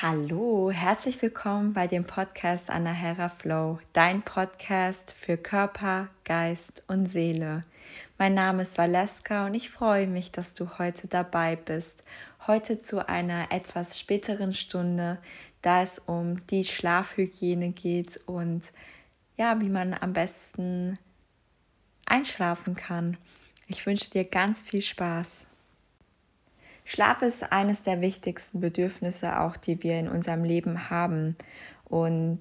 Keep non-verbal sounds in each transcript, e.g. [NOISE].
Hallo, herzlich willkommen bei dem Podcast Anahera Flow, dein Podcast für Körper, Geist und Seele. Mein Name ist Valeska und ich freue mich, dass du heute dabei bist. Heute zu einer etwas späteren Stunde, da es um die Schlafhygiene geht und ja, wie man am besten einschlafen kann. Ich wünsche dir ganz viel Spaß. Schlaf ist eines der wichtigsten Bedürfnisse auch, die wir in unserem Leben haben. Und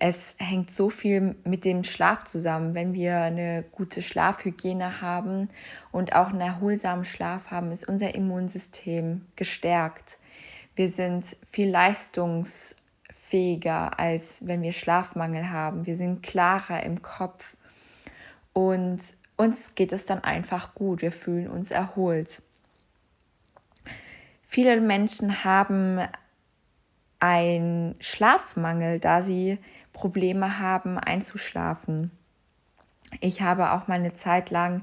es hängt so viel mit dem Schlaf zusammen. Wenn wir eine gute Schlafhygiene haben und auch einen erholsamen Schlaf haben, ist unser Immunsystem gestärkt. Wir sind viel leistungsfähiger, als wenn wir Schlafmangel haben. Wir sind klarer im Kopf und uns geht es dann einfach gut. Wir fühlen uns erholt. Viele Menschen haben einen Schlafmangel, da sie Probleme haben einzuschlafen. Ich habe auch mal eine Zeit lang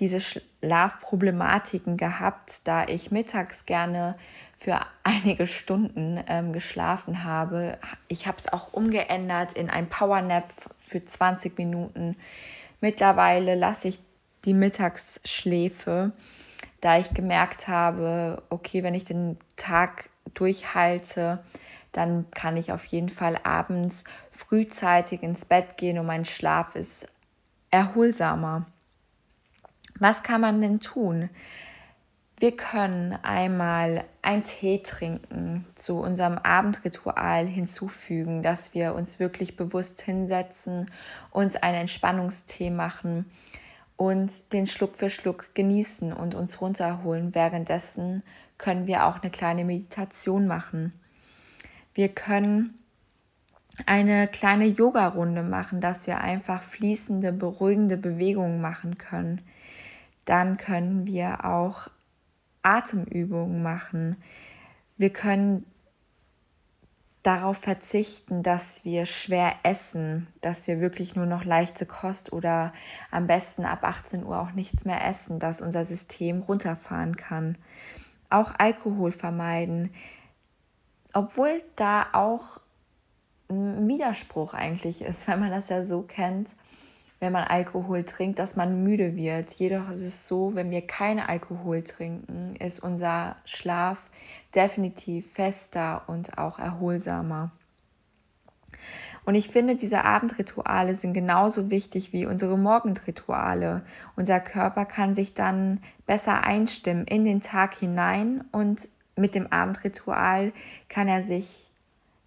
diese Schlafproblematiken gehabt, da ich mittags gerne für einige Stunden ähm, geschlafen habe. Ich habe es auch umgeändert in ein Powernap für 20 Minuten. Mittlerweile lasse ich die Mittagsschläfe da ich gemerkt habe, okay, wenn ich den Tag durchhalte, dann kann ich auf jeden Fall abends frühzeitig ins Bett gehen und mein Schlaf ist erholsamer. Was kann man denn tun? Wir können einmal ein Tee trinken zu unserem Abendritual hinzufügen, dass wir uns wirklich bewusst hinsetzen, uns einen Entspannungstee machen und den Schluck für Schluck genießen und uns runterholen. Währenddessen können wir auch eine kleine Meditation machen. Wir können eine kleine Yoga-Runde machen, dass wir einfach fließende, beruhigende Bewegungen machen können. Dann können wir auch Atemübungen machen. Wir können darauf verzichten, dass wir schwer essen, dass wir wirklich nur noch leichte Kost oder am besten ab 18 Uhr auch nichts mehr essen, dass unser System runterfahren kann. Auch Alkohol vermeiden, obwohl da auch ein Widerspruch eigentlich ist, [LAUGHS] wenn man das ja so kennt, wenn man Alkohol trinkt, dass man müde wird. Jedoch ist es so, wenn wir keinen Alkohol trinken, ist unser Schlaf definitiv fester und auch erholsamer. Und ich finde, diese Abendrituale sind genauso wichtig wie unsere Morgenrituale. Unser Körper kann sich dann besser einstimmen in den Tag hinein und mit dem Abendritual kann er sich,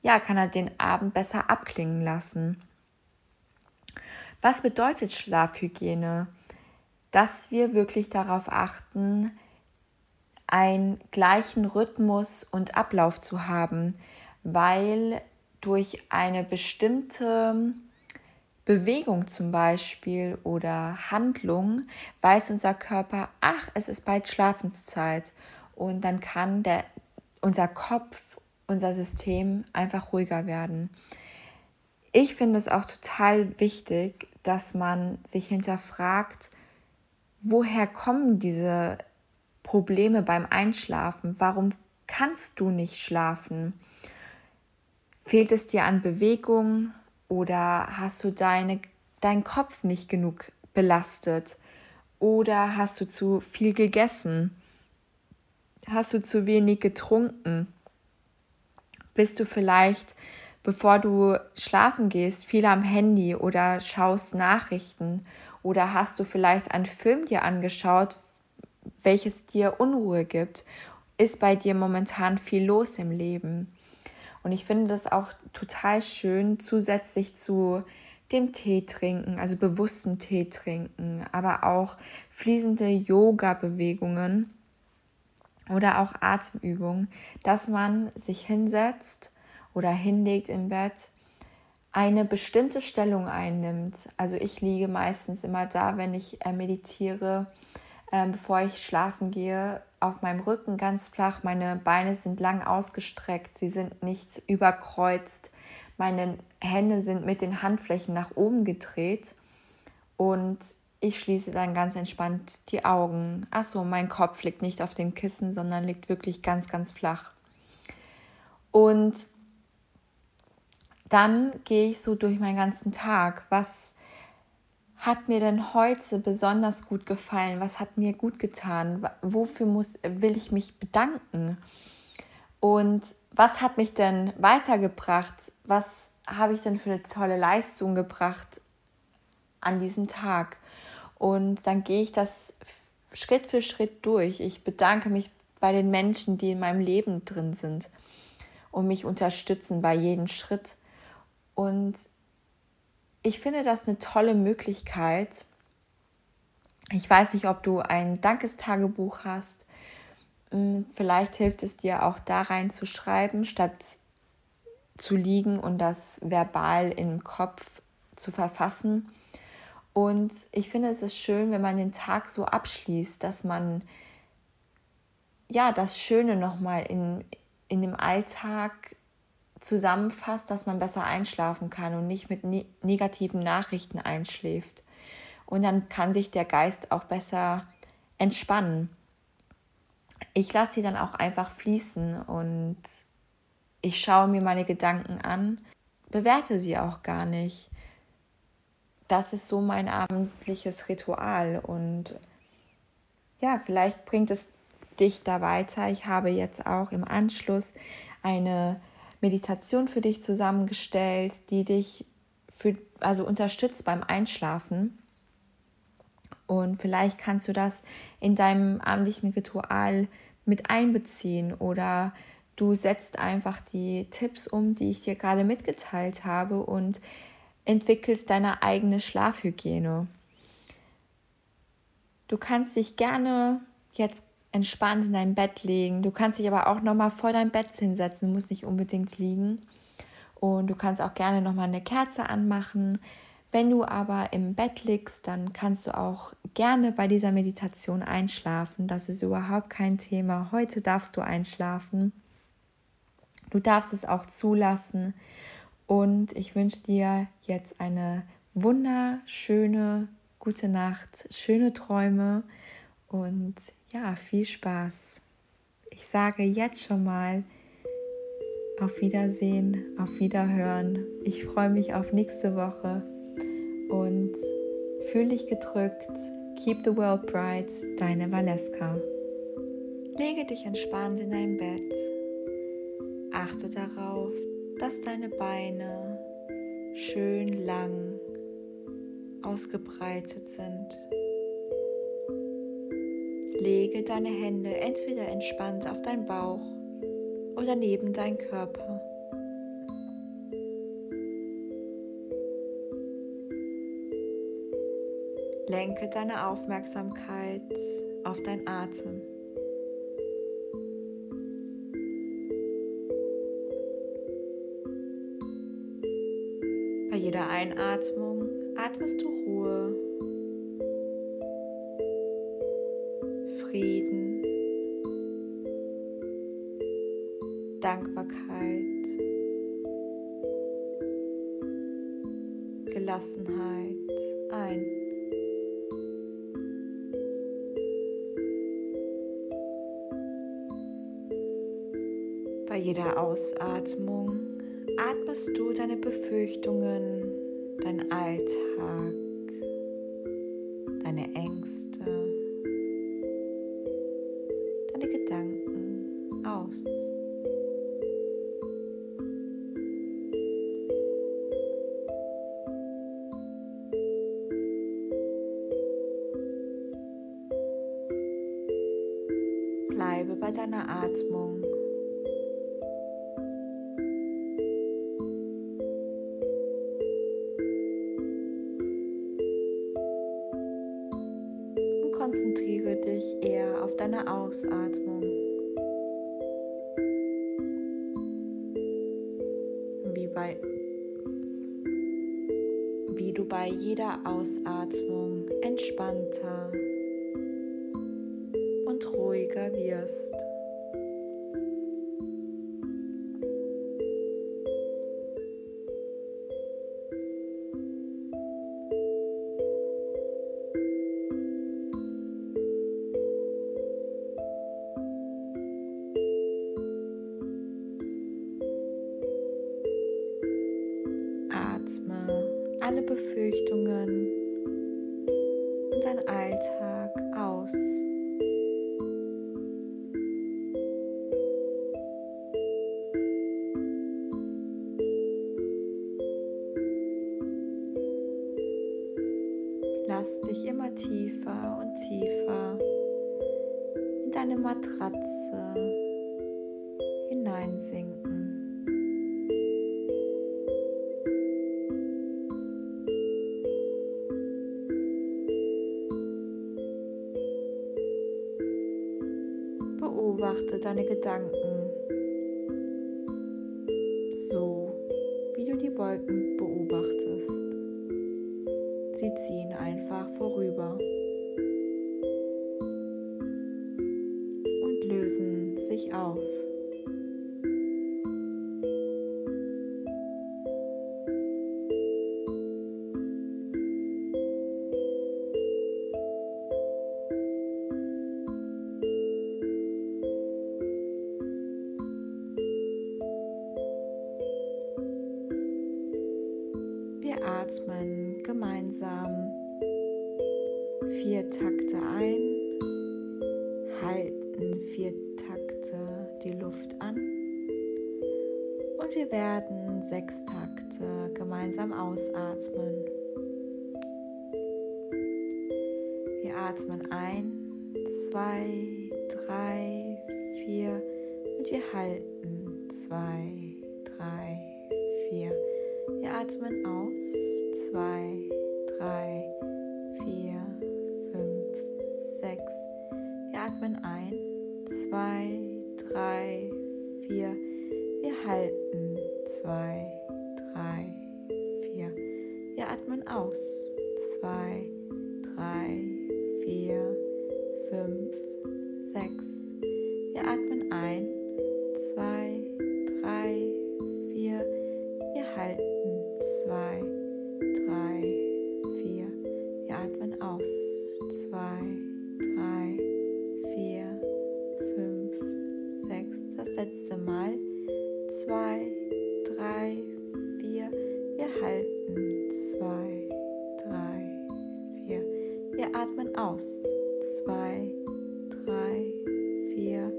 ja, kann er den Abend besser abklingen lassen. Was bedeutet Schlafhygiene? Dass wir wirklich darauf achten, einen gleichen Rhythmus und Ablauf zu haben, weil durch eine bestimmte Bewegung zum Beispiel oder Handlung weiß unser Körper, ach, es ist bald Schlafenszeit und dann kann der, unser Kopf, unser System einfach ruhiger werden. Ich finde es auch total wichtig, dass man sich hinterfragt, woher kommen diese Probleme beim Einschlafen? Warum kannst du nicht schlafen? Fehlt es dir an Bewegung oder hast du deine, deinen Kopf nicht genug belastet? Oder hast du zu viel gegessen? Hast du zu wenig getrunken? Bist du vielleicht, bevor du schlafen gehst, viel am Handy oder schaust Nachrichten? Oder hast du vielleicht einen Film dir angeschaut, welches dir Unruhe gibt, ist bei dir momentan viel los im Leben. Und ich finde das auch total schön, zusätzlich zu dem Tee trinken, also bewusstem Tee trinken, aber auch fließende Yoga-Bewegungen oder auch Atemübungen, dass man sich hinsetzt oder hinlegt im Bett, eine bestimmte Stellung einnimmt. Also ich liege meistens immer da, wenn ich äh, meditiere, ähm, bevor ich schlafen gehe, auf meinem Rücken ganz flach. Meine Beine sind lang ausgestreckt, sie sind nicht überkreuzt. Meine Hände sind mit den Handflächen nach oben gedreht und ich schließe dann ganz entspannt die Augen. Achso, mein Kopf liegt nicht auf dem Kissen, sondern liegt wirklich ganz, ganz flach. Und dann gehe ich so durch meinen ganzen Tag. Was hat mir denn heute besonders gut gefallen? Was hat mir gut getan? Wofür muss, will ich mich bedanken? Und was hat mich denn weitergebracht? Was habe ich denn für eine tolle Leistung gebracht an diesem Tag? Und dann gehe ich das Schritt für Schritt durch. Ich bedanke mich bei den Menschen, die in meinem Leben drin sind und mich unterstützen bei jedem Schritt. Und ich finde das eine tolle Möglichkeit. Ich weiß nicht, ob du ein Dankestagebuch hast. Hm, vielleicht hilft es dir auch da rein zu schreiben, statt zu liegen und das verbal im Kopf zu verfassen. Und ich finde, es ist schön, wenn man den Tag so abschließt, dass man ja das Schöne nochmal in, in dem Alltag zusammenfasst, dass man besser einschlafen kann und nicht mit ne negativen Nachrichten einschläft. Und dann kann sich der Geist auch besser entspannen. Ich lasse sie dann auch einfach fließen und ich schaue mir meine Gedanken an, bewerte sie auch gar nicht. Das ist so mein abendliches Ritual und ja, vielleicht bringt es dich da weiter. Ich habe jetzt auch im Anschluss eine Meditation für dich zusammengestellt, die dich für, also unterstützt beim Einschlafen. Und vielleicht kannst du das in deinem abendlichen Ritual mit einbeziehen oder du setzt einfach die Tipps um, die ich dir gerade mitgeteilt habe und entwickelst deine eigene Schlafhygiene. Du kannst dich gerne jetzt entspannt in dein Bett legen. Du kannst dich aber auch nochmal vor dein Bett hinsetzen, du musst nicht unbedingt liegen. Und du kannst auch gerne nochmal eine Kerze anmachen. Wenn du aber im Bett liegst, dann kannst du auch gerne bei dieser Meditation einschlafen. Das ist überhaupt kein Thema. Heute darfst du einschlafen. Du darfst es auch zulassen. Und ich wünsche dir jetzt eine wunderschöne gute Nacht, schöne Träume und ja, viel Spaß. Ich sage jetzt schon mal auf Wiedersehen, auf Wiederhören. Ich freue mich auf nächste Woche und fühl dich gedrückt. Keep the world bright, deine Valeska. Lege dich entspannt in dein Bett. Achte darauf, dass deine Beine schön lang ausgebreitet sind. Lege deine Hände entweder entspannt auf deinen Bauch oder neben deinen Körper. Lenke deine Aufmerksamkeit auf deinen Atem. Bei jeder Einatmung atmest du Ruhe Frieden, Dankbarkeit, Gelassenheit ein. Bei jeder Ausatmung atmest du deine Befürchtungen, deinen Alltag, deine Ängste, bei deiner Atmung. Und konzentriere dich eher auf deine Ausatmung. bei jeder Ausatmung entspannter ruhiger wirst. Lass dich immer tiefer und tiefer in deine Matratze hineinsinken. Beobachte deine Gedanken so, wie du die Wolken beobachtest. Sie ziehen einfach vorüber und lösen sich auf. Wir atmen gemeinsam vier Takte ein, halten vier Takte die Luft an und wir werden sechs Takte gemeinsam ausatmen. Wir atmen ein, zwei, drei, vier und wir halten zwei, drei, vier. Wir atmen aus. Zwei, drei, vier, fünf, sechs. Wir atmen ein. Zwei, drei, vier. Wir halten. Zwei, drei, vier. Wir atmen aus. Zwei, drei, vier, fünf, sechs. Wir atmen ein. Zwei, letzte Mal. Zwei, drei, vier. Wir halten. Zwei, drei, vier. Wir atmen aus. Zwei, drei, vier,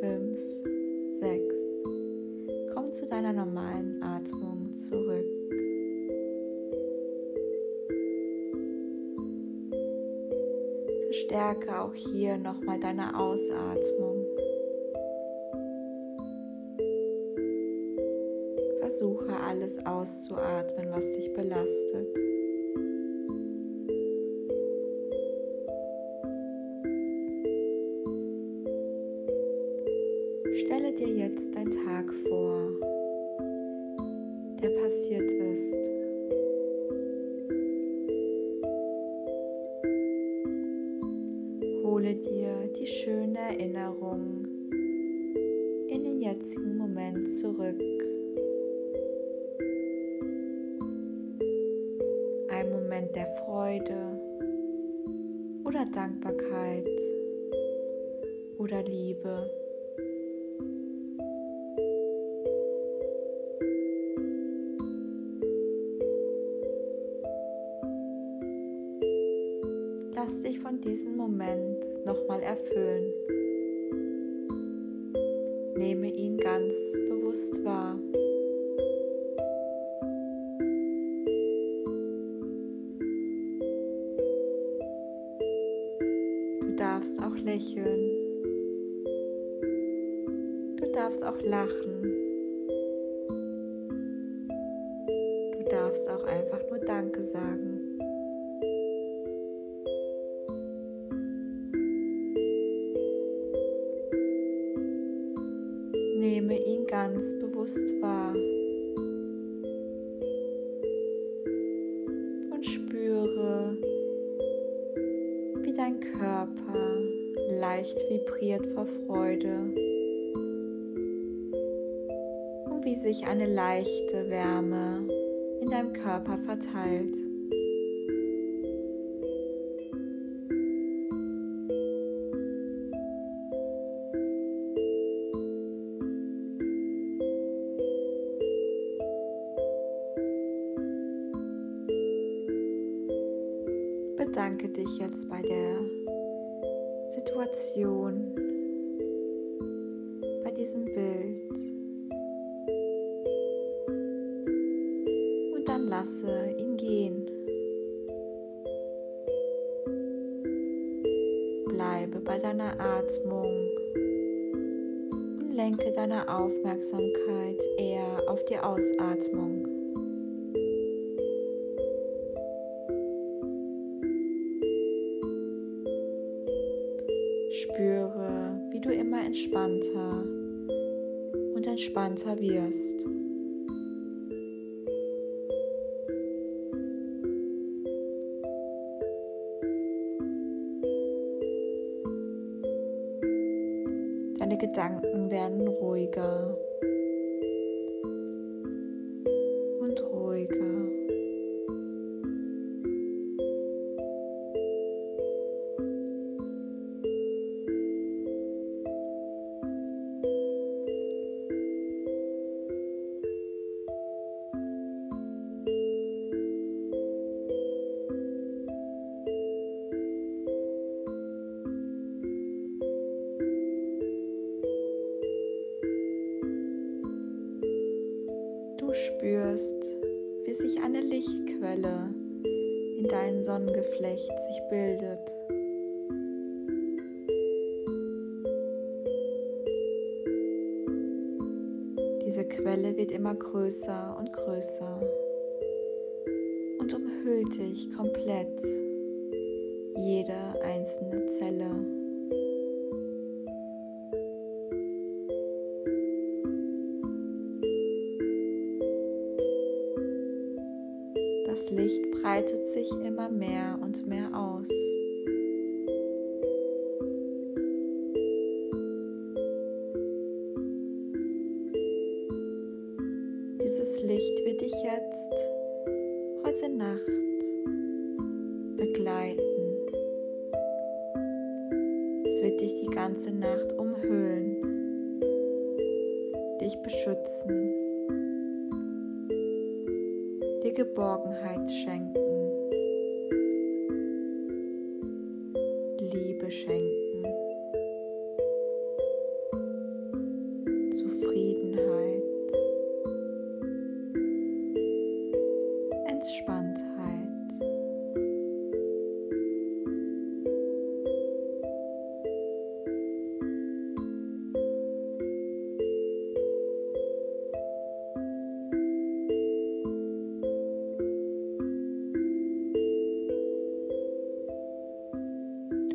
fünf, sechs. Komm zu deiner normalen Atmung zurück. Verstärke auch hier nochmal deine Ausatmung. Versuche alles auszuatmen, was dich belastet. Freude oder Dankbarkeit oder Liebe. Lass dich von diesem Moment nochmal erfüllen. Nehme ihn ganz bewusst wahr. Lächeln. Du darfst auch lachen. Du darfst auch einfach nur Danke sagen. Nehme ihn ganz bewusst wahr Licht vibriert vor Freude und wie sich eine leichte Wärme in deinem Körper verteilt. bedanke dich jetzt bei der Situation, bei diesem Bild. Und dann lasse ihn gehen. Bleibe bei deiner Atmung und lenke deine Aufmerksamkeit eher auf die Ausatmung. Entspannter und entspannter wirst. Spürst, wie sich eine Lichtquelle in deinem Sonnengeflecht sich bildet. Diese Quelle wird immer größer und größer und umhüllt dich komplett, jede einzelne Zelle. Breitet sich immer mehr und mehr aus. Dieses Licht wird dich jetzt heute Nacht begleiten. Es wird dich die ganze Nacht umhüllen, dich beschützen Geborgenheit schenken, Liebe schenken,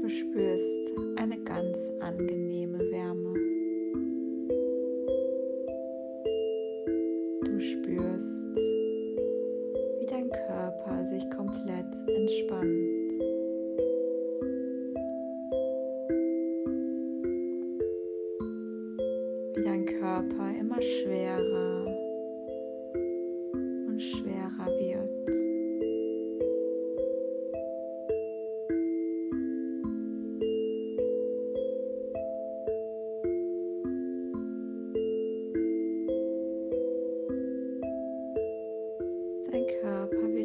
spürst eine ganz angenehme Wärme. Du spürst, wie dein Körper sich komplett entspannt. Wie dein Körper immer schwerer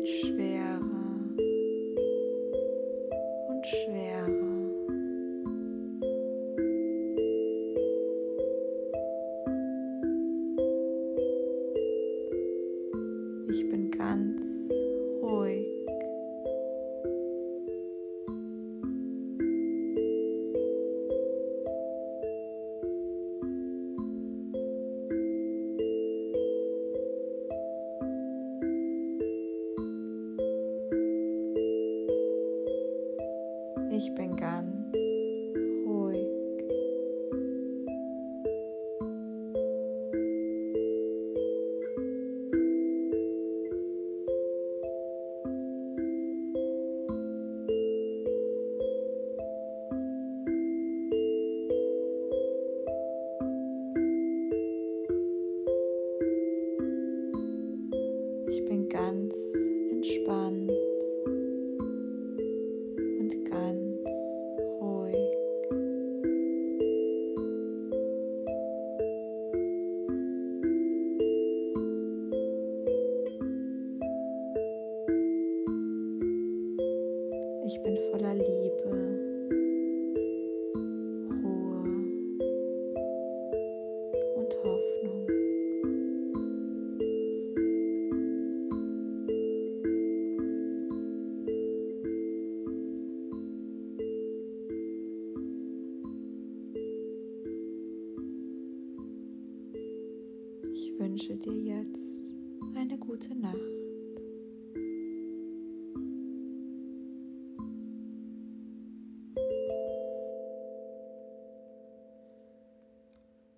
Ich Ich bin voller Liebe.